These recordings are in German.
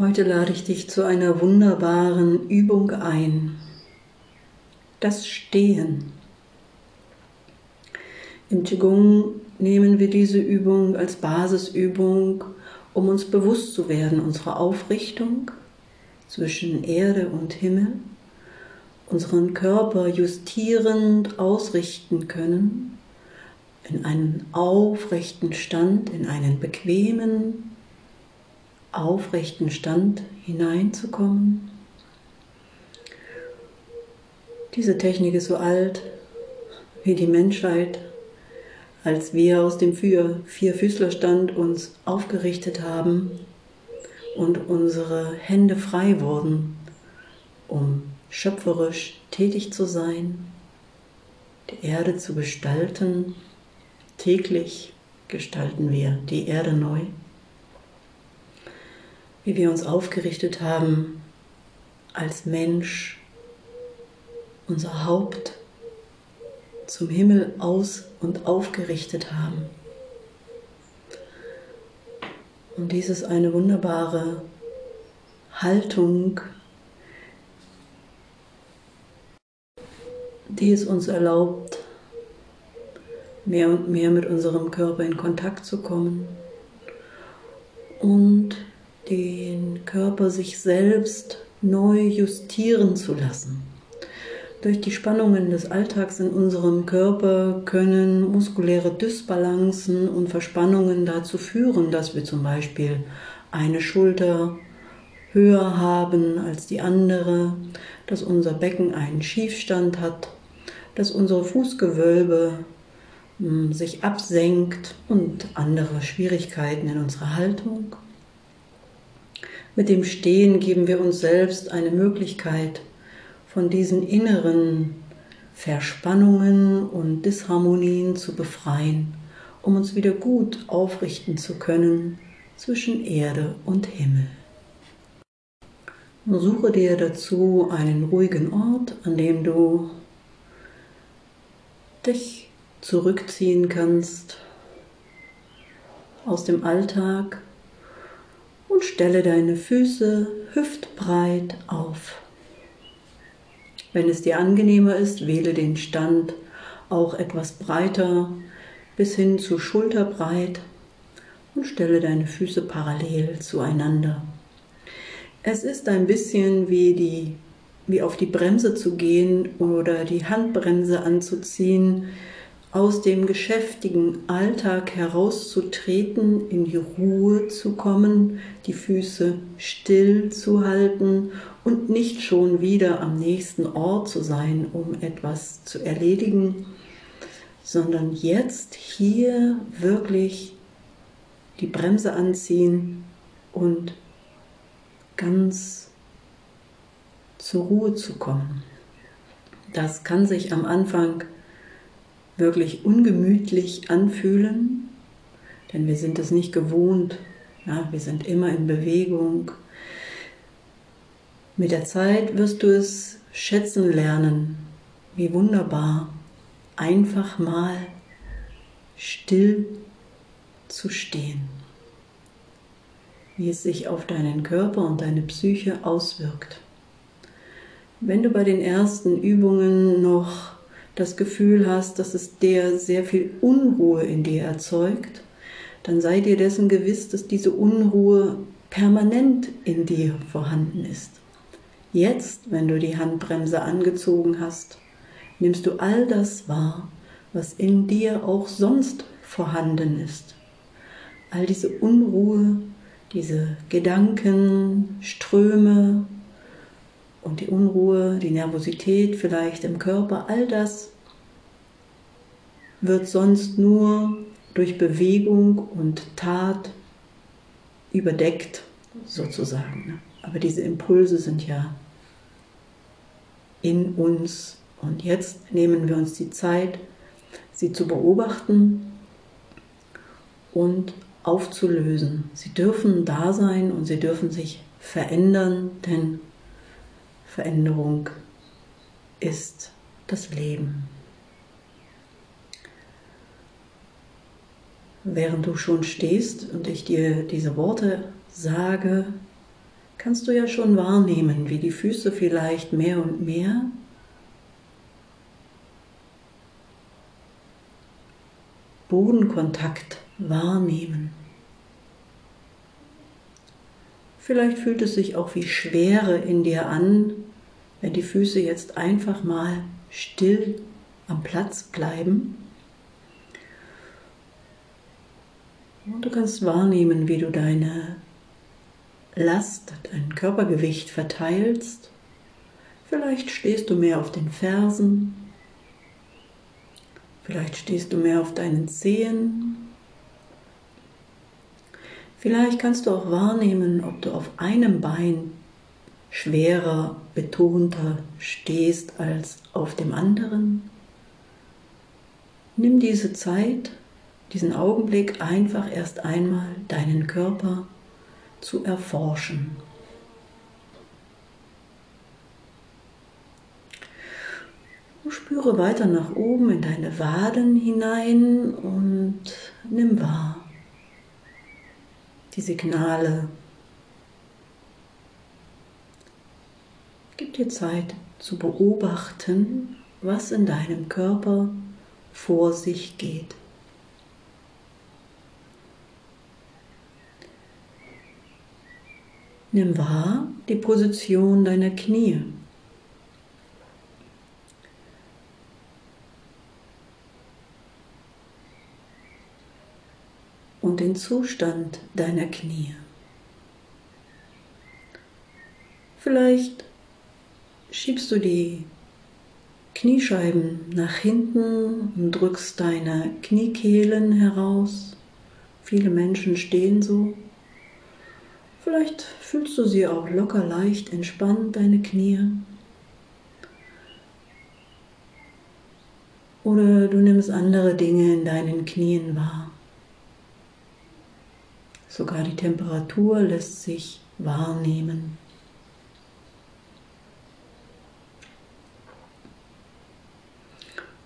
Heute lade ich dich zu einer wunderbaren Übung ein. Das Stehen. Im Qigong nehmen wir diese Übung als Basisübung, um uns bewusst zu werden unserer Aufrichtung zwischen Erde und Himmel, unseren Körper justierend ausrichten können, in einen aufrechten Stand, in einen bequemen, aufrechten Stand hineinzukommen. Diese Technik ist so alt wie die Menschheit, als wir aus dem Vierfüßlerstand uns aufgerichtet haben und unsere Hände frei wurden, um schöpferisch tätig zu sein, die Erde zu gestalten. Täglich gestalten wir die Erde neu wie wir uns aufgerichtet haben als Mensch, unser Haupt zum Himmel aus und aufgerichtet haben. Und dies ist eine wunderbare Haltung, die es uns erlaubt, mehr und mehr mit unserem Körper in Kontakt zu kommen und den Körper sich selbst neu justieren zu lassen. Durch die Spannungen des Alltags in unserem Körper können muskuläre Dysbalancen und Verspannungen dazu führen, dass wir zum Beispiel eine Schulter höher haben als die andere, dass unser Becken einen Schiefstand hat, dass unsere Fußgewölbe hm, sich absenkt und andere Schwierigkeiten in unserer Haltung. Mit dem Stehen geben wir uns selbst eine Möglichkeit, von diesen inneren Verspannungen und Disharmonien zu befreien, um uns wieder gut aufrichten zu können zwischen Erde und Himmel. Suche dir dazu einen ruhigen Ort, an dem du dich zurückziehen kannst aus dem Alltag und stelle deine Füße hüftbreit auf. Wenn es dir angenehmer ist, wähle den Stand auch etwas breiter bis hin zu schulterbreit und stelle deine Füße parallel zueinander. Es ist ein bisschen wie die wie auf die Bremse zu gehen oder die Handbremse anzuziehen, aus dem geschäftigen Alltag herauszutreten, in die Ruhe zu kommen, die Füße still zu halten und nicht schon wieder am nächsten Ort zu sein, um etwas zu erledigen, sondern jetzt hier wirklich die Bremse anziehen und ganz zur Ruhe zu kommen. Das kann sich am Anfang wirklich ungemütlich anfühlen, denn wir sind es nicht gewohnt. Ja, wir sind immer in Bewegung. Mit der Zeit wirst du es schätzen lernen, wie wunderbar, einfach mal still zu stehen, wie es sich auf deinen Körper und deine Psyche auswirkt. Wenn du bei den ersten Übungen noch das Gefühl hast, dass es dir sehr viel Unruhe in dir erzeugt, dann sei dir dessen gewiss, dass diese Unruhe permanent in dir vorhanden ist. Jetzt, wenn du die Handbremse angezogen hast, nimmst du all das wahr, was in dir auch sonst vorhanden ist. All diese Unruhe, diese Gedanken, Ströme, und die Unruhe, die Nervosität vielleicht im Körper, all das wird sonst nur durch Bewegung und Tat überdeckt, sozusagen. Ne? Aber diese Impulse sind ja in uns. Und jetzt nehmen wir uns die Zeit, sie zu beobachten und aufzulösen. Sie dürfen da sein und sie dürfen sich verändern, denn Veränderung ist das Leben. Während du schon stehst und ich dir diese Worte sage, kannst du ja schon wahrnehmen, wie die Füße vielleicht mehr und mehr Bodenkontakt wahrnehmen. Vielleicht fühlt es sich auch wie Schwere in dir an, wenn die Füße jetzt einfach mal still am Platz bleiben. Und du kannst wahrnehmen, wie du deine Last, dein Körpergewicht verteilst. Vielleicht stehst du mehr auf den Fersen, vielleicht stehst du mehr auf deinen Zehen. Vielleicht kannst du auch wahrnehmen, ob du auf einem Bein schwerer, betonter stehst als auf dem anderen. Nimm diese Zeit, diesen Augenblick einfach erst einmal deinen Körper zu erforschen. spüre weiter nach oben in deine Waden hinein und nimm wahr die Signale. Gib dir Zeit zu beobachten, was in deinem Körper vor sich geht. Nimm wahr die Position deiner Knie. Und den Zustand deiner Knie. Vielleicht schiebst du die Kniescheiben nach hinten und drückst deine Kniekehlen heraus. Viele Menschen stehen so. Vielleicht fühlst du sie auch locker leicht entspannt, deine Knie. Oder du nimmst andere Dinge in deinen Knien wahr. Sogar die Temperatur lässt sich wahrnehmen.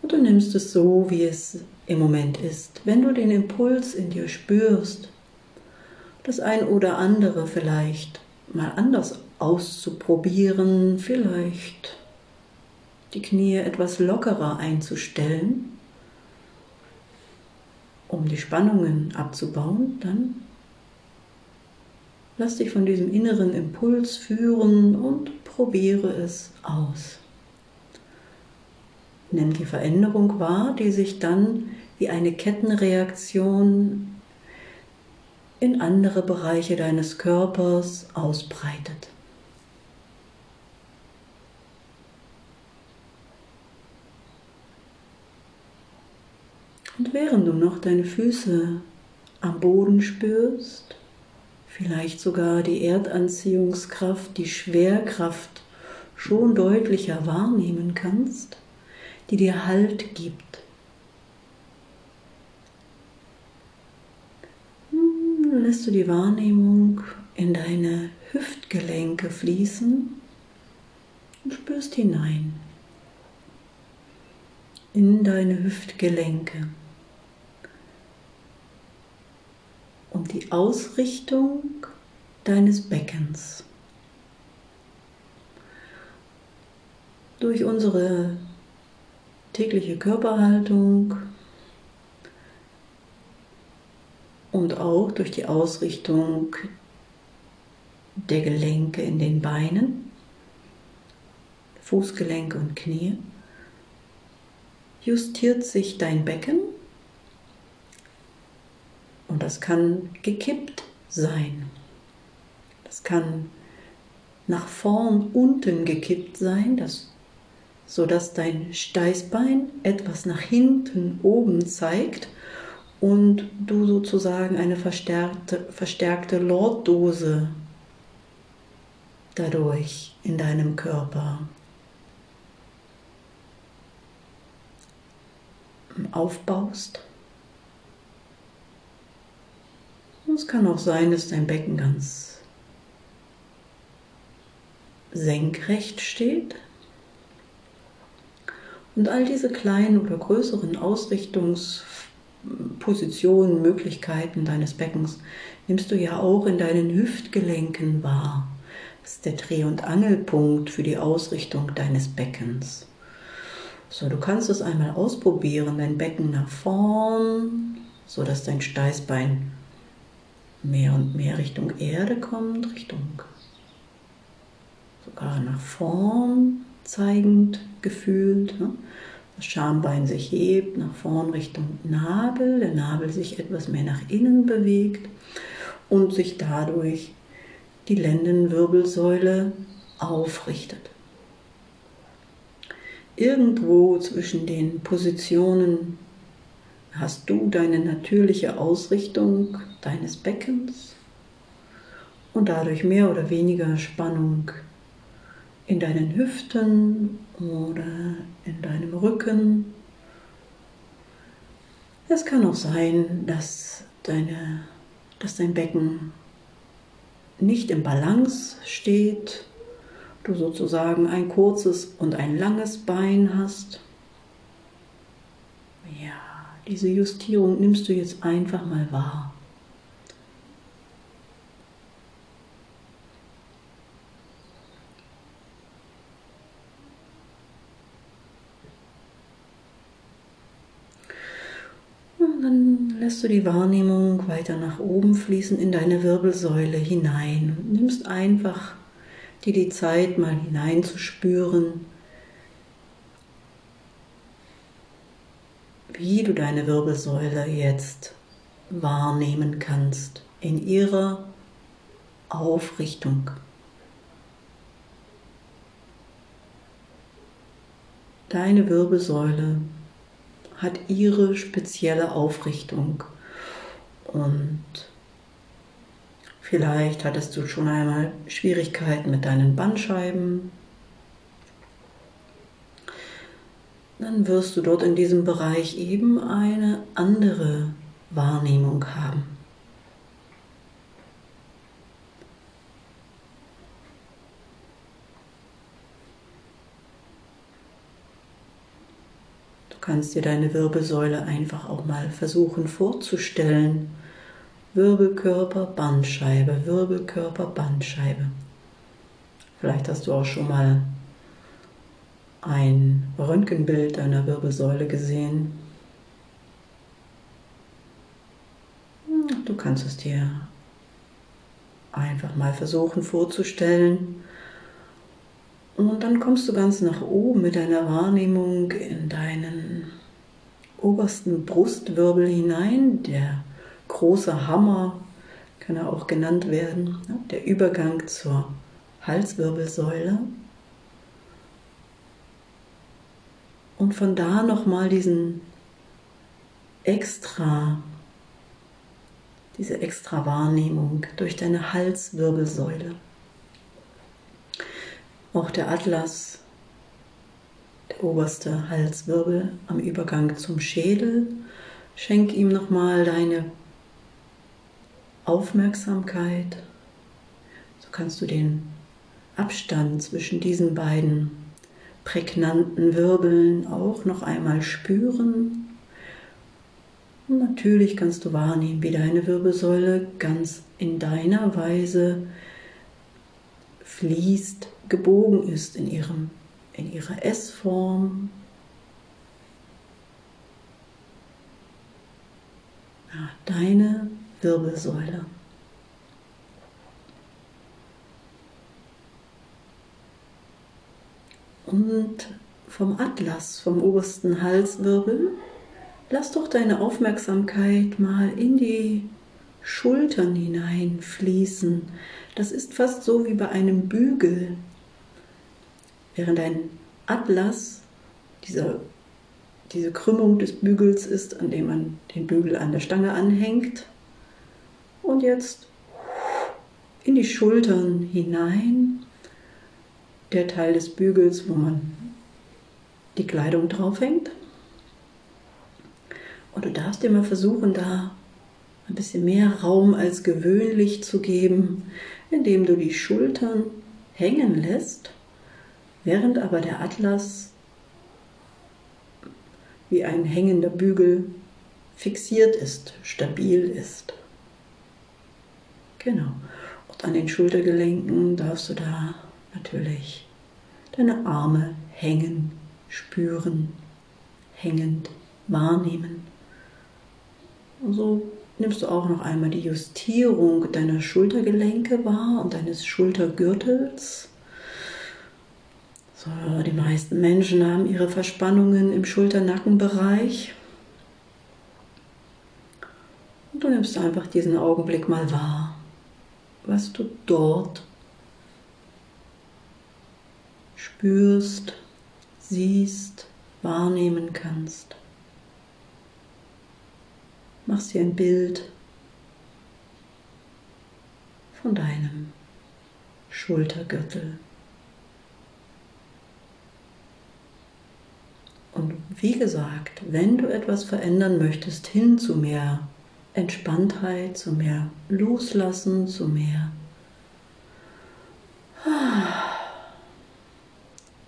Und du nimmst es so, wie es im Moment ist. Wenn du den Impuls in dir spürst, das ein oder andere vielleicht mal anders auszuprobieren, vielleicht die Knie etwas lockerer einzustellen, um die Spannungen abzubauen, dann lass dich von diesem inneren Impuls führen und probiere es aus. Nimm die Veränderung wahr, die sich dann wie eine Kettenreaktion in andere Bereiche deines Körpers ausbreitet. Und während du noch deine Füße am Boden spürst, vielleicht sogar die Erdanziehungskraft, die Schwerkraft schon deutlicher wahrnehmen kannst, die dir Halt gibt, lässt du die Wahrnehmung in deine Hüftgelenke fließen und spürst hinein in deine Hüftgelenke. Und die Ausrichtung deines Beckens. Durch unsere tägliche Körperhaltung und auch durch die Ausrichtung der Gelenke in den Beinen, Fußgelenke und Knie, justiert sich dein Becken und das kann gekippt sein. Das kann nach vorn unten gekippt sein, das, sodass dein Steißbein etwas nach hinten oben zeigt und du sozusagen eine verstärkte, verstärkte Lorddose dadurch in deinem Körper aufbaust. Und es kann auch sein, dass dein Becken ganz senkrecht steht. Und all diese kleinen oder größeren Ausrichtungs- Positionen, Möglichkeiten deines Beckens nimmst du ja auch in deinen Hüftgelenken wahr. Das ist der Dreh- und Angelpunkt für die Ausrichtung deines Beckens. So, du kannst es einmal ausprobieren, dein Becken nach vorn, so dass dein Steißbein mehr und mehr Richtung Erde kommt, Richtung sogar nach vorn zeigend gefühlt. Ne? Das Schambein sich hebt nach vorn Richtung Nabel, der Nabel sich etwas mehr nach innen bewegt und sich dadurch die Lendenwirbelsäule aufrichtet. Irgendwo zwischen den Positionen hast du deine natürliche Ausrichtung deines Beckens und dadurch mehr oder weniger Spannung in deinen Hüften oder in deinem Rücken. Es kann auch sein, dass, deine, dass dein Becken nicht im Balance steht, du sozusagen ein kurzes und ein langes Bein hast. Ja, diese Justierung nimmst du jetzt einfach mal wahr. dann lässt du die Wahrnehmung weiter nach oben fließen in deine Wirbelsäule hinein. Und nimmst einfach dir die Zeit, mal hineinzuspüren, wie du deine Wirbelsäule jetzt wahrnehmen kannst in ihrer Aufrichtung. Deine Wirbelsäule hat ihre spezielle Aufrichtung. Und vielleicht hattest du schon einmal Schwierigkeiten mit deinen Bandscheiben. Dann wirst du dort in diesem Bereich eben eine andere Wahrnehmung haben. kannst dir deine Wirbelsäule einfach auch mal versuchen vorzustellen. Wirbelkörper, Bandscheibe, Wirbelkörper, Bandscheibe. Vielleicht hast du auch schon mal ein Röntgenbild deiner Wirbelsäule gesehen. Du kannst es dir einfach mal versuchen vorzustellen. Und dann kommst du ganz nach oben mit deiner Wahrnehmung in deinen obersten Brustwirbel hinein. Der große Hammer kann er auch genannt werden. Der Übergang zur Halswirbelsäule. Und von da nochmal diesen extra, diese extra Wahrnehmung durch deine Halswirbelsäule. Auch der Atlas, der oberste Halswirbel am Übergang zum Schädel, schenk ihm nochmal deine Aufmerksamkeit. So kannst du den Abstand zwischen diesen beiden prägnanten Wirbeln auch noch einmal spüren. Und natürlich kannst du wahrnehmen, wie deine Wirbelsäule ganz in deiner Weise fließt gebogen ist in, ihrem, in ihrer S-Form. Ja, deine Wirbelsäule. Und vom Atlas, vom obersten Halswirbel, lass doch deine Aufmerksamkeit mal in die Schultern hineinfließen. Das ist fast so wie bei einem Bügel, Während ein Atlas dieser, diese Krümmung des Bügels ist, an dem man den Bügel an der Stange anhängt. Und jetzt in die Schultern hinein, der Teil des Bügels, wo man die Kleidung draufhängt. Und du darfst dir mal versuchen, da ein bisschen mehr Raum als gewöhnlich zu geben, indem du die Schultern hängen lässt während aber der Atlas wie ein hängender Bügel fixiert ist, stabil ist. Genau. Und an den Schultergelenken darfst du da natürlich deine Arme hängen, spüren, hängend wahrnehmen. Und so nimmst du auch noch einmal die Justierung deiner Schultergelenke wahr und deines Schultergürtels. So, die meisten Menschen haben ihre Verspannungen im Schulternackenbereich. Und du nimmst einfach diesen Augenblick mal wahr, was du dort spürst, siehst, wahrnehmen kannst. Machst dir ein Bild von deinem Schultergürtel. Und wie gesagt, wenn du etwas verändern möchtest hin zu mehr Entspanntheit, zu mehr Loslassen, zu mehr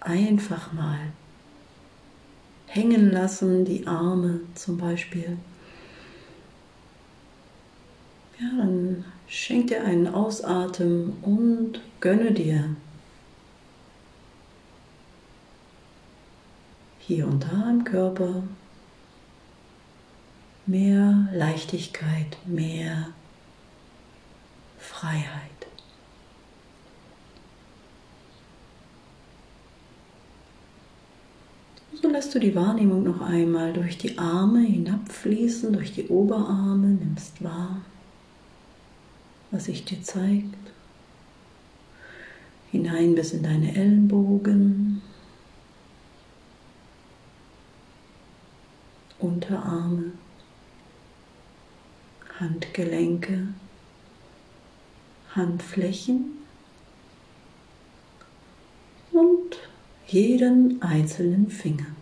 einfach mal hängen lassen, die Arme zum Beispiel. Ja, dann schenk dir einen Ausatmen und gönne dir hier und da im Körper mehr Leichtigkeit, mehr Freiheit. So lässt du die Wahrnehmung noch einmal durch die Arme hinabfließen, durch die Oberarme, nimmst wahr, was sich dir zeigt. Hinein bis in deine Ellenbogen, Unterarme, Handgelenke, Handflächen und jeden einzelnen Finger.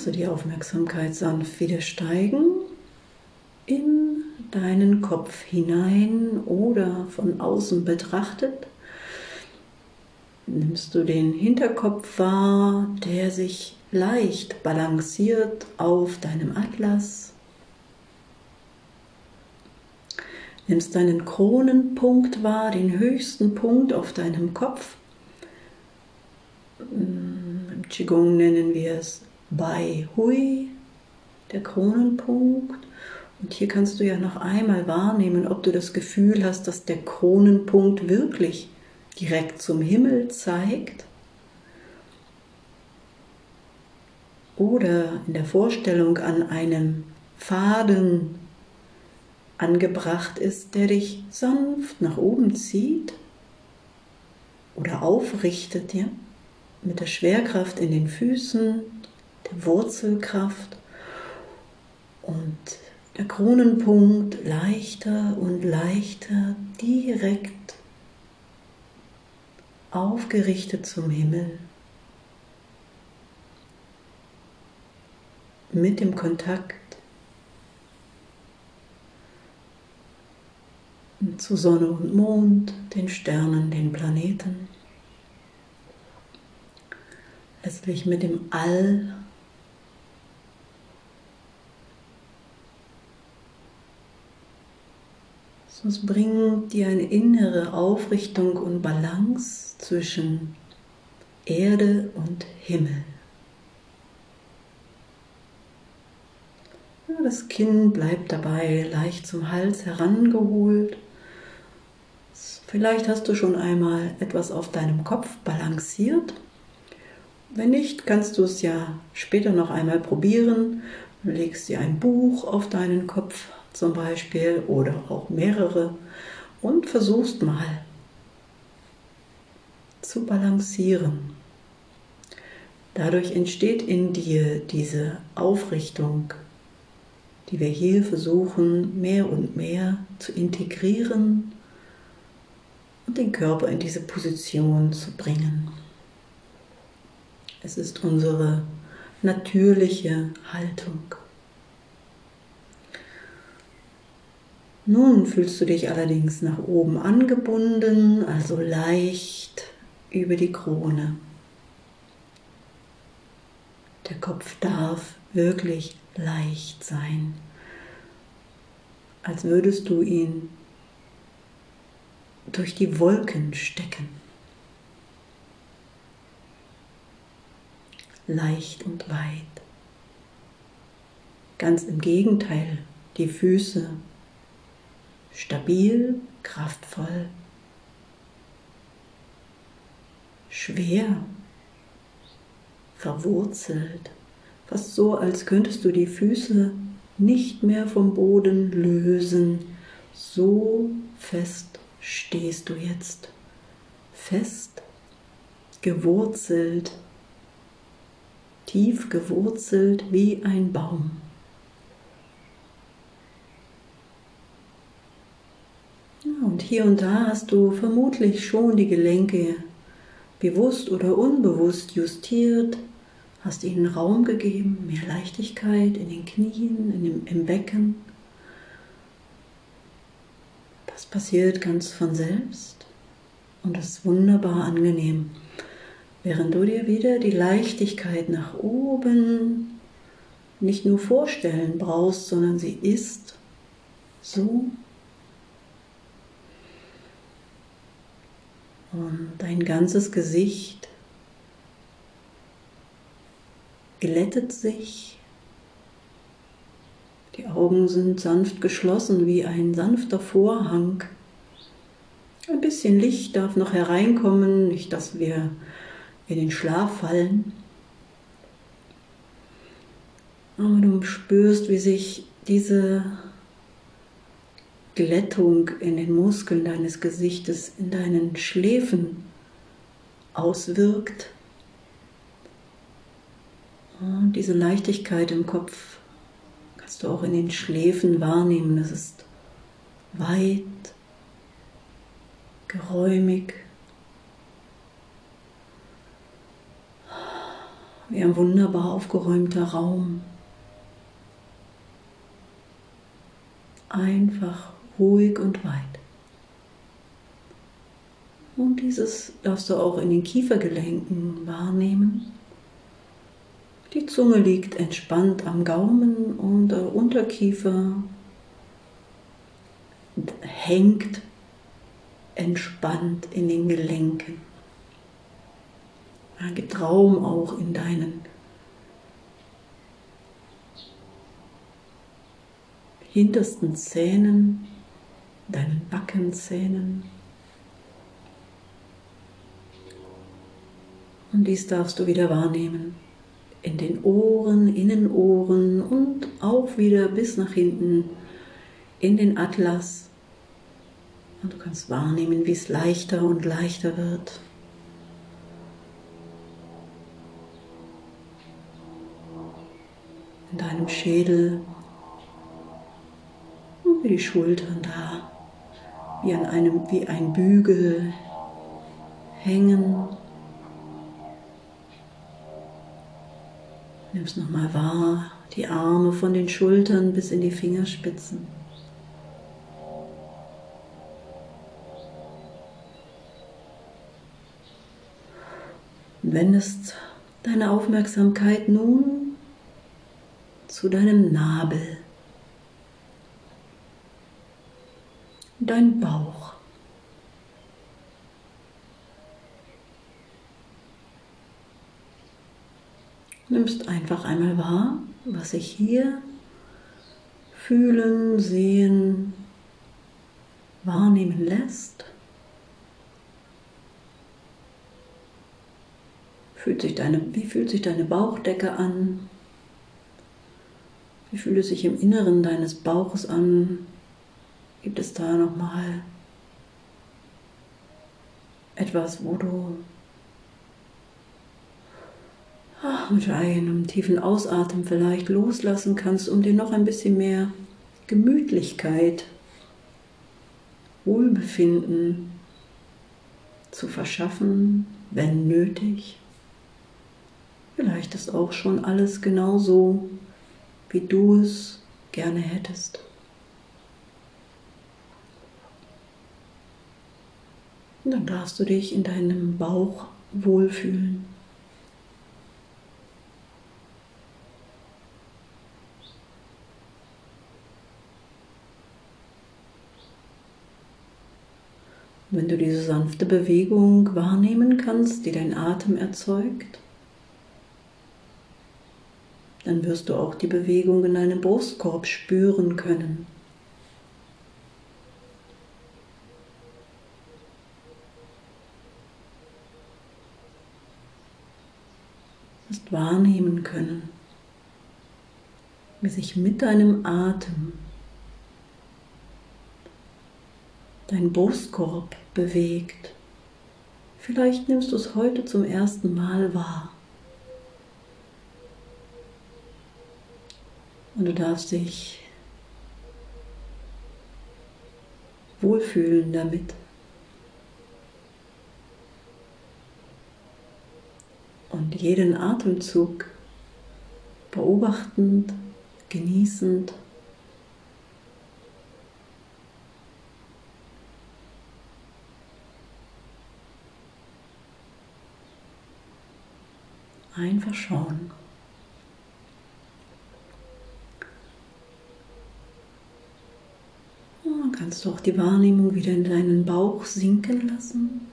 Dann lasse die Aufmerksamkeit sanft wieder steigen in deinen Kopf hinein oder von außen betrachtet nimmst du den Hinterkopf wahr, der sich leicht balanciert auf deinem Atlas. Nimmst deinen Kronenpunkt wahr, den höchsten Punkt auf deinem Kopf. Im Qigong nennen wir es Bai Hui, der Kronenpunkt. Und hier kannst du ja noch einmal wahrnehmen, ob du das Gefühl hast, dass der Kronenpunkt wirklich direkt zum Himmel zeigt oder in der Vorstellung an einem Faden angebracht ist, der dich sanft nach oben zieht oder aufrichtet, ja, mit der Schwerkraft in den Füßen, der Wurzelkraft und der Kronenpunkt leichter und leichter direkt aufgerichtet zum Himmel, mit dem Kontakt zu Sonne und Mond, den Sternen, den Planeten, letztlich mit dem All Es bringt dir eine innere Aufrichtung und Balance zwischen Erde und Himmel. Das Kinn bleibt dabei leicht zum Hals herangeholt. Vielleicht hast du schon einmal etwas auf deinem Kopf balanciert. Wenn nicht, kannst du es ja später noch einmal probieren. Du legst dir ein Buch auf deinen Kopf zum Beispiel oder auch mehrere und versuchst mal zu balancieren. Dadurch entsteht in dir diese Aufrichtung, die wir hier versuchen mehr und mehr zu integrieren und den Körper in diese Position zu bringen. Es ist unsere natürliche Haltung. Nun fühlst du dich allerdings nach oben angebunden, also leicht über die Krone. Der Kopf darf wirklich leicht sein, als würdest du ihn durch die Wolken stecken. Leicht und weit. Ganz im Gegenteil, die Füße stabil, kraftvoll, schwer, verwurzelt, fast so, als könntest du die Füße nicht mehr vom Boden lösen. So fest stehst du jetzt, fest, gewurzelt, tief gewurzelt wie ein Baum. Und hier und da hast du vermutlich schon die Gelenke bewusst oder unbewusst justiert, hast ihnen Raum gegeben, mehr Leichtigkeit in den Knien, in dem, im Becken. Das passiert ganz von selbst und ist wunderbar angenehm. Während du dir wieder die Leichtigkeit nach oben nicht nur vorstellen brauchst, sondern sie ist so Und dein ganzes Gesicht glättet sich. Die Augen sind sanft geschlossen wie ein sanfter Vorhang. Ein bisschen Licht darf noch hereinkommen, nicht dass wir in den Schlaf fallen. Aber du spürst, wie sich diese Glättung in den Muskeln deines Gesichtes, in deinen Schläfen auswirkt. Und diese Leichtigkeit im Kopf kannst du auch in den Schläfen wahrnehmen. Es ist weit, geräumig, wie ein wunderbar aufgeräumter Raum. Einfach ruhig und weit. Und dieses darfst du auch in den Kiefergelenken wahrnehmen. Die Zunge liegt entspannt am Gaumen und der Unterkiefer hängt entspannt in den Gelenken. Da gibt Raum auch in deinen hintersten Zähnen deinen Backenzähnen. Und dies darfst du wieder wahrnehmen. In den Ohren, Innenohren und auch wieder bis nach hinten in den Atlas. Und du kannst wahrnehmen, wie es leichter und leichter wird. In deinem Schädel und wie die Schultern da wie an einem, wie ein Bügel hängen. Nimmst nochmal wahr, die Arme von den Schultern bis in die Fingerspitzen. Wendest deine Aufmerksamkeit nun zu deinem Nabel. Dein Bauch. Nimmst einfach einmal wahr, was sich hier fühlen, sehen, wahrnehmen lässt. Fühlt sich deine, wie fühlt sich deine Bauchdecke an? Wie fühlt es sich im Inneren deines Bauches an? Gibt es da nochmal etwas, wo du mit einem tiefen Ausatmen vielleicht loslassen kannst, um dir noch ein bisschen mehr Gemütlichkeit, Wohlbefinden zu verschaffen, wenn nötig. Vielleicht ist auch schon alles genauso, wie du es gerne hättest. Dann darfst du dich in deinem Bauch wohlfühlen. Wenn du diese sanfte Bewegung wahrnehmen kannst, die dein Atem erzeugt, dann wirst du auch die Bewegung in deinem Brustkorb spüren können. Wirst wahrnehmen können, wie sich mit deinem Atem dein Brustkorb bewegt. Vielleicht nimmst du es heute zum ersten Mal wahr. Und du darfst dich wohlfühlen damit. Und jeden Atemzug beobachtend, genießend Einfach schauen. Und kannst du auch die Wahrnehmung wieder in deinen Bauch sinken lassen.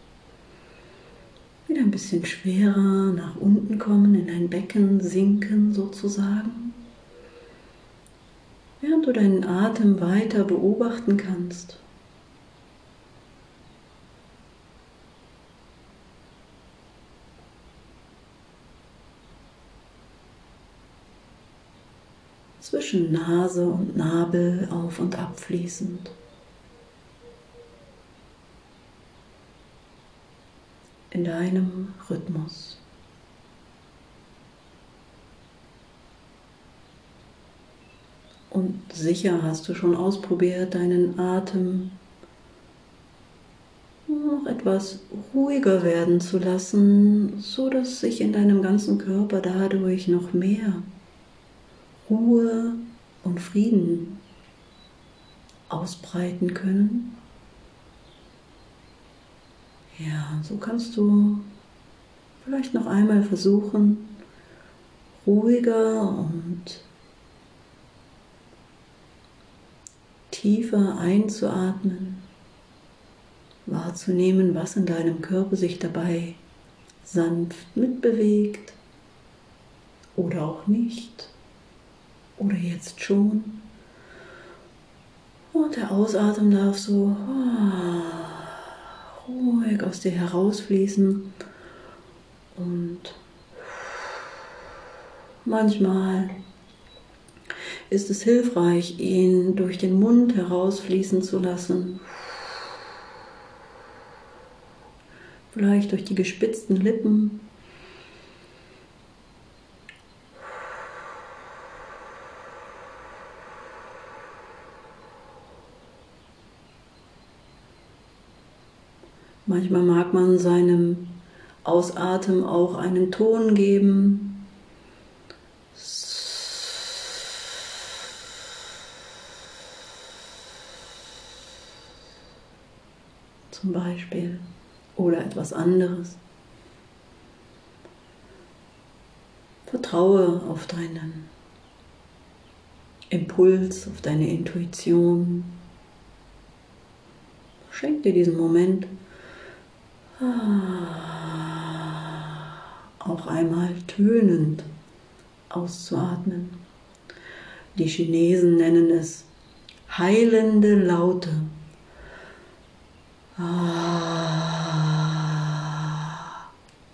Wieder ein bisschen schwerer nach unten kommen, in dein Becken sinken sozusagen. Während du deinen Atem weiter beobachten kannst. zwischen Nase und Nabel auf und ab fließend. In deinem Rhythmus. Und sicher hast du schon ausprobiert, deinen Atem noch etwas ruhiger werden zu lassen, so dass sich in deinem ganzen Körper dadurch noch mehr Ruhe und Frieden ausbreiten können. Ja, so kannst du vielleicht noch einmal versuchen, ruhiger und tiefer einzuatmen, wahrzunehmen, was in deinem Körper sich dabei sanft mitbewegt oder auch nicht oder jetzt schon. Und der Ausatmen darf so oh, ruhig aus dir herausfließen. Und manchmal ist es hilfreich, ihn durch den Mund herausfließen zu lassen. Vielleicht durch die gespitzten Lippen Manchmal mag man seinem Ausatmen auch einen Ton geben. Zum Beispiel. Oder etwas anderes. Vertraue auf deinen Impuls, auf deine Intuition. Schenk dir diesen Moment. Auch einmal tönend auszuatmen. Die Chinesen nennen es heilende Laute.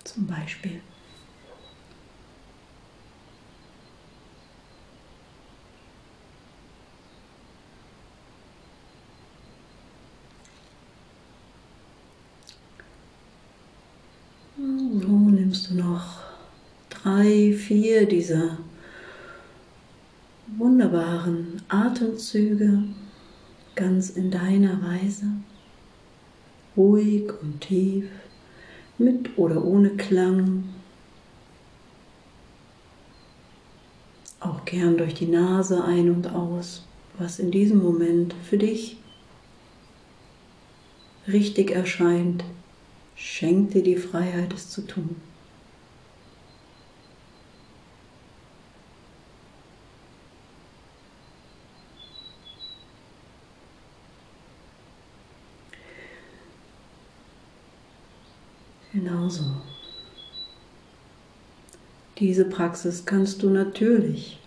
Zum Beispiel. Nimmst du noch drei, vier dieser wunderbaren Atemzüge ganz in deiner Weise, ruhig und tief, mit oder ohne Klang, auch gern durch die Nase ein und aus, was in diesem Moment für dich richtig erscheint Schenk dir die Freiheit, es zu tun. Genauso. Diese Praxis kannst du natürlich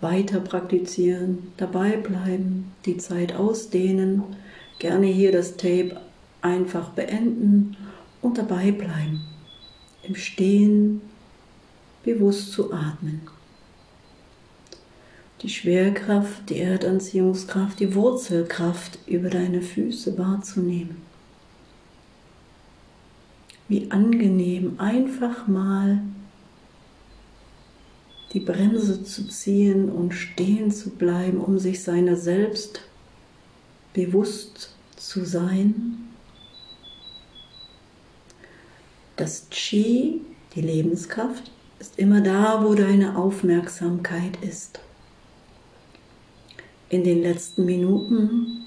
weiter praktizieren, dabei bleiben, die Zeit ausdehnen, gerne hier das Tape einfach beenden und dabei bleiben, im Stehen bewusst zu atmen. Die Schwerkraft, die Erdanziehungskraft, die Wurzelkraft über deine Füße wahrzunehmen wie angenehm, einfach mal die Bremse zu ziehen und stehen zu bleiben, um sich seiner selbst bewusst zu sein. Das Chi, die Lebenskraft, ist immer da, wo deine Aufmerksamkeit ist. In den letzten Minuten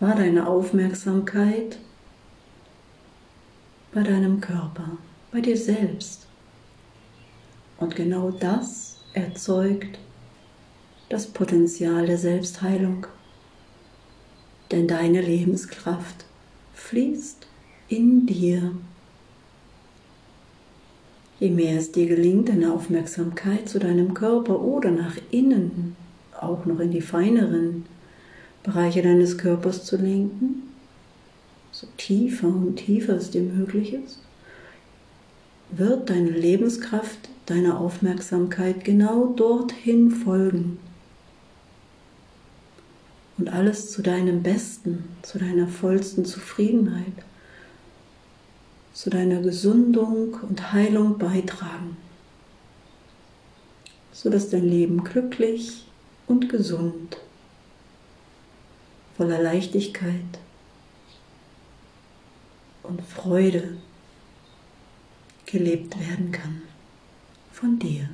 war deine Aufmerksamkeit bei deinem Körper, bei dir selbst. Und genau das erzeugt das Potenzial der Selbstheilung. Denn deine Lebenskraft fließt in dir. Je mehr es dir gelingt, deine Aufmerksamkeit zu deinem Körper oder nach innen, auch noch in die feineren Bereiche deines Körpers zu lenken, so tiefer und tiefer es dir möglich ist, wird deine Lebenskraft, deine Aufmerksamkeit genau dorthin folgen. Und alles zu deinem Besten, zu deiner vollsten Zufriedenheit, zu deiner Gesundung und Heilung beitragen, sodass dein Leben glücklich und gesund, voller Leichtigkeit und Freude gelebt werden kann von dir.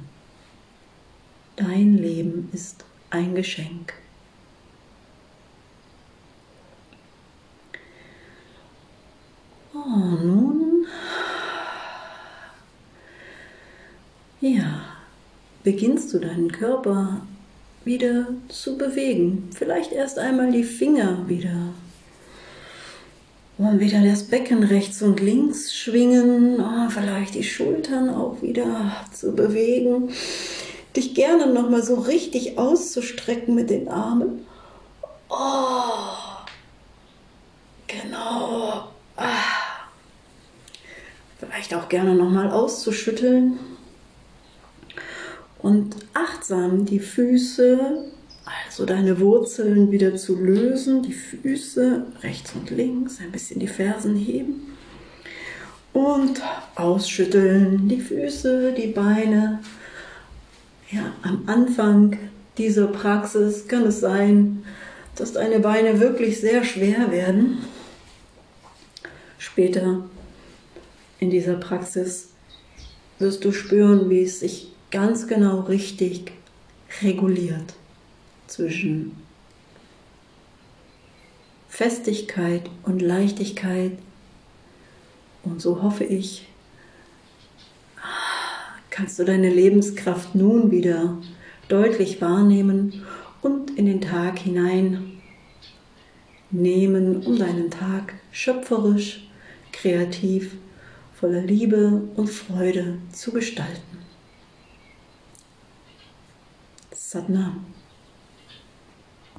Dein Leben ist ein Geschenk. Oh, nun, ja, beginnst du deinen Körper wieder zu bewegen. Vielleicht erst einmal die Finger wieder und wieder das Becken rechts und links schwingen, oh, vielleicht die Schultern auch wieder zu bewegen. Dich gerne nochmal so richtig auszustrecken mit den Armen. Oh, genau. Ah. Vielleicht auch gerne nochmal auszuschütteln. Und achtsam die Füße also deine Wurzeln wieder zu lösen, die Füße rechts und links, ein bisschen die Fersen heben und ausschütteln, die Füße, die Beine. Ja, am Anfang dieser Praxis kann es sein, dass deine Beine wirklich sehr schwer werden. Später in dieser Praxis wirst du spüren, wie es sich ganz genau richtig reguliert zwischen Festigkeit und Leichtigkeit. Und so hoffe ich, kannst du deine Lebenskraft nun wieder deutlich wahrnehmen und in den Tag hinein nehmen, um deinen Tag schöpferisch, kreativ, voller Liebe und Freude zu gestalten. Satnam.